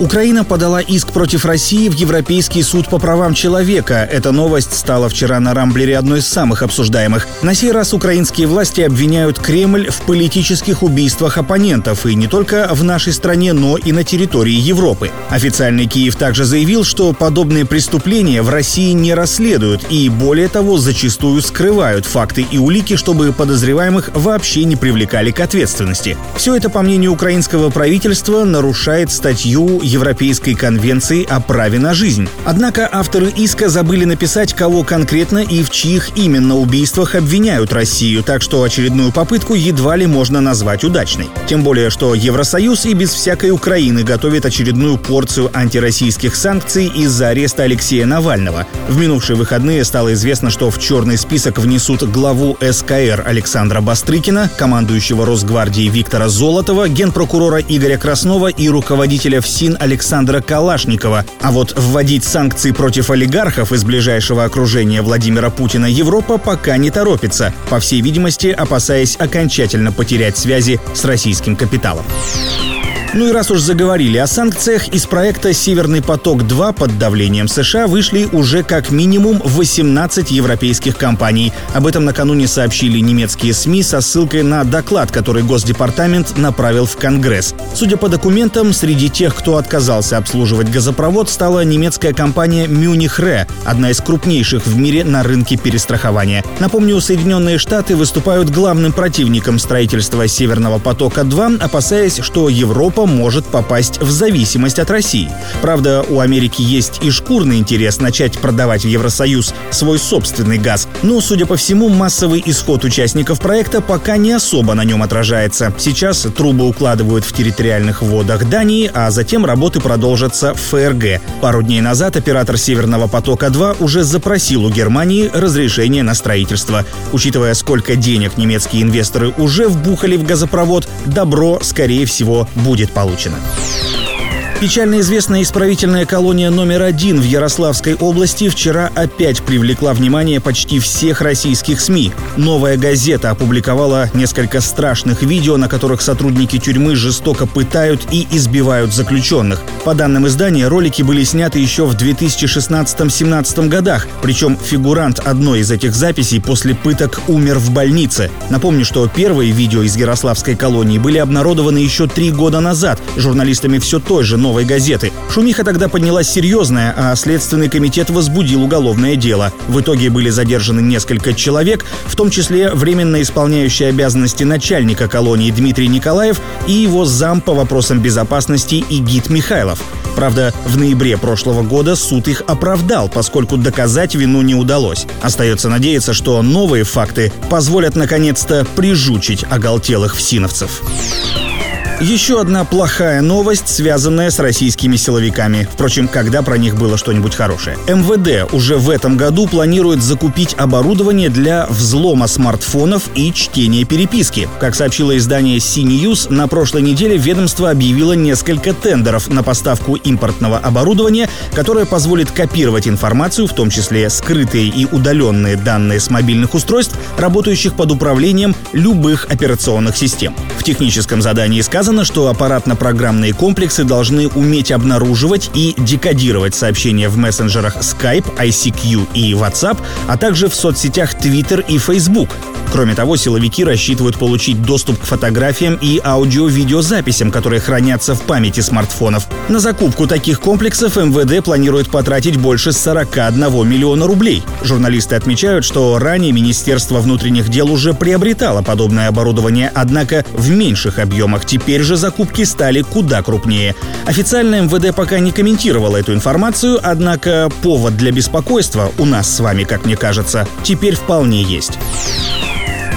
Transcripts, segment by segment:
Украина подала иск против России в Европейский суд по правам человека. Эта новость стала вчера на Рамблере одной из самых обсуждаемых. На сей раз украинские власти обвиняют Кремль в политических убийствах оппонентов, и не только в нашей стране, но и на территории Европы. Официальный Киев также заявил, что подобные преступления в России не расследуют и, более того, зачастую скрывают факты и улики, чтобы подозреваемых вообще не привлекали к ответственности. Все это, по мнению украинского правительства, нарушает статью Европейской конвенции о праве на жизнь. Однако авторы иска забыли написать, кого конкретно и в чьих именно убийствах обвиняют Россию, так что очередную попытку едва ли можно назвать удачной. Тем более, что Евросоюз и без всякой Украины готовит очередную порцию антироссийских санкций из-за ареста Алексея Навального. В минувшие выходные стало известно, что в черный список внесут главу СКР Александра Бастрыкина, командующего Росгвардии Виктора Золотова, генпрокурора Игоря Краснова и руководителя ФСИН Александра Калашникова. А вот вводить санкции против олигархов из ближайшего окружения Владимира Путина Европа пока не торопится, по всей видимости, опасаясь окончательно потерять связи с российским капиталом. Ну и раз уж заговорили о санкциях, из проекта «Северный поток-2» под давлением США вышли уже как минимум 18 европейских компаний. Об этом накануне сообщили немецкие СМИ со ссылкой на доклад, который Госдепартамент направил в Конгресс. Судя по документам, среди тех, кто отказался обслуживать газопровод, стала немецкая компания Munich Re, одна из крупнейших в мире на рынке перестрахования. Напомню, Соединенные Штаты выступают главным противником строительства «Северного потока-2», опасаясь, что Европа Европа может попасть в зависимость от России. Правда, у Америки есть и шкурный интерес начать продавать в Евросоюз свой собственный газ, но, судя по всему, массовый исход участников проекта пока не особо на нем отражается. Сейчас трубы укладывают в территориальных водах Дании, а затем работы продолжатся в ФРГ. Пару дней назад оператор «Северного потока-2» уже запросил у Германии разрешение на строительство. Учитывая, сколько денег немецкие инвесторы уже вбухали в газопровод, добро, скорее всего, будет будет получено. Печально известная исправительная колония номер один в Ярославской области вчера опять привлекла внимание почти всех российских СМИ. Новая газета опубликовала несколько страшных видео, на которых сотрудники тюрьмы жестоко пытают и избивают заключенных. По данным издания, ролики были сняты еще в 2016-17 годах, причем фигурант одной из этих записей после пыток умер в больнице. Напомню, что первые видео из Ярославской колонии были обнародованы еще три года назад журналистами все той же новой газеты. Шумиха тогда поднялась серьезная, а Следственный комитет возбудил уголовное дело. В итоге были задержаны несколько человек, в том числе временно исполняющий обязанности начальника колонии Дмитрий Николаев и его зам по вопросам безопасности Игит Михайлов. Правда, в ноябре прошлого года суд их оправдал, поскольку доказать вину не удалось. Остается надеяться, что новые факты позволят наконец-то прижучить оголтелых всиновцев. Еще одна плохая новость, связанная с российскими силовиками. Впрочем, когда про них было что-нибудь хорошее. МВД уже в этом году планирует закупить оборудование для взлома смартфонов и чтения переписки. Как сообщило издание CNews, на прошлой неделе ведомство объявило несколько тендеров на поставку импортного оборудования, которое позволит копировать информацию, в том числе скрытые и удаленные данные с мобильных устройств, работающих под управлением любых операционных систем. В техническом задании сказано, Сказано, что аппаратно-программные комплексы должны уметь обнаруживать и декодировать сообщения в мессенджерах Skype, ICQ и WhatsApp, а также в соцсетях Twitter и Facebook. Кроме того, силовики рассчитывают получить доступ к фотографиям и аудио-видеозаписям, которые хранятся в памяти смартфонов. На закупку таких комплексов МВД планирует потратить больше 41 миллиона рублей. Журналисты отмечают, что ранее Министерство внутренних дел уже приобретало подобное оборудование, однако в меньших объемах. Теперь же закупки стали куда крупнее. Официально МВД пока не комментировало эту информацию, однако повод для беспокойства у нас с вами, как мне кажется, теперь вполне есть.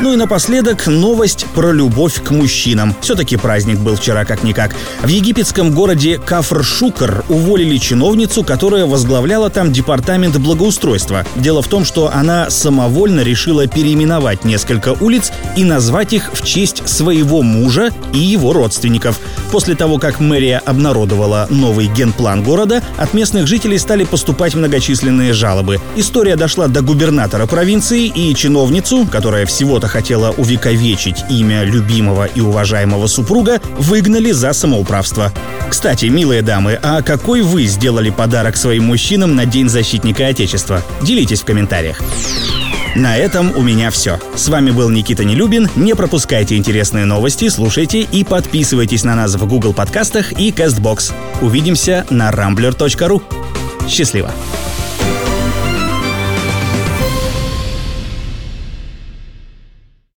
Ну и напоследок новость про любовь к мужчинам. Все-таки праздник был вчера как-никак. В египетском городе Кафр-Шукр уволили чиновницу, которая возглавляла там департамент благоустройства. Дело в том, что она самовольно решила переименовать несколько улиц и назвать их в честь своего мужа и его родственников. После того, как мэрия обнародовала новый генплан города, от местных жителей стали поступать многочисленные жалобы. История дошла до губернатора провинции и чиновницу, которая всего-то хотела увековечить имя любимого и уважаемого супруга, выгнали за самоуправство. Кстати, милые дамы, а какой вы сделали подарок своим мужчинам на День защитника Отечества? Делитесь в комментариях. На этом у меня все. С вами был Никита Нелюбин. Не пропускайте интересные новости, слушайте и подписывайтесь на нас в Google подкастах и CastBox. Увидимся на rambler.ru. Счастливо!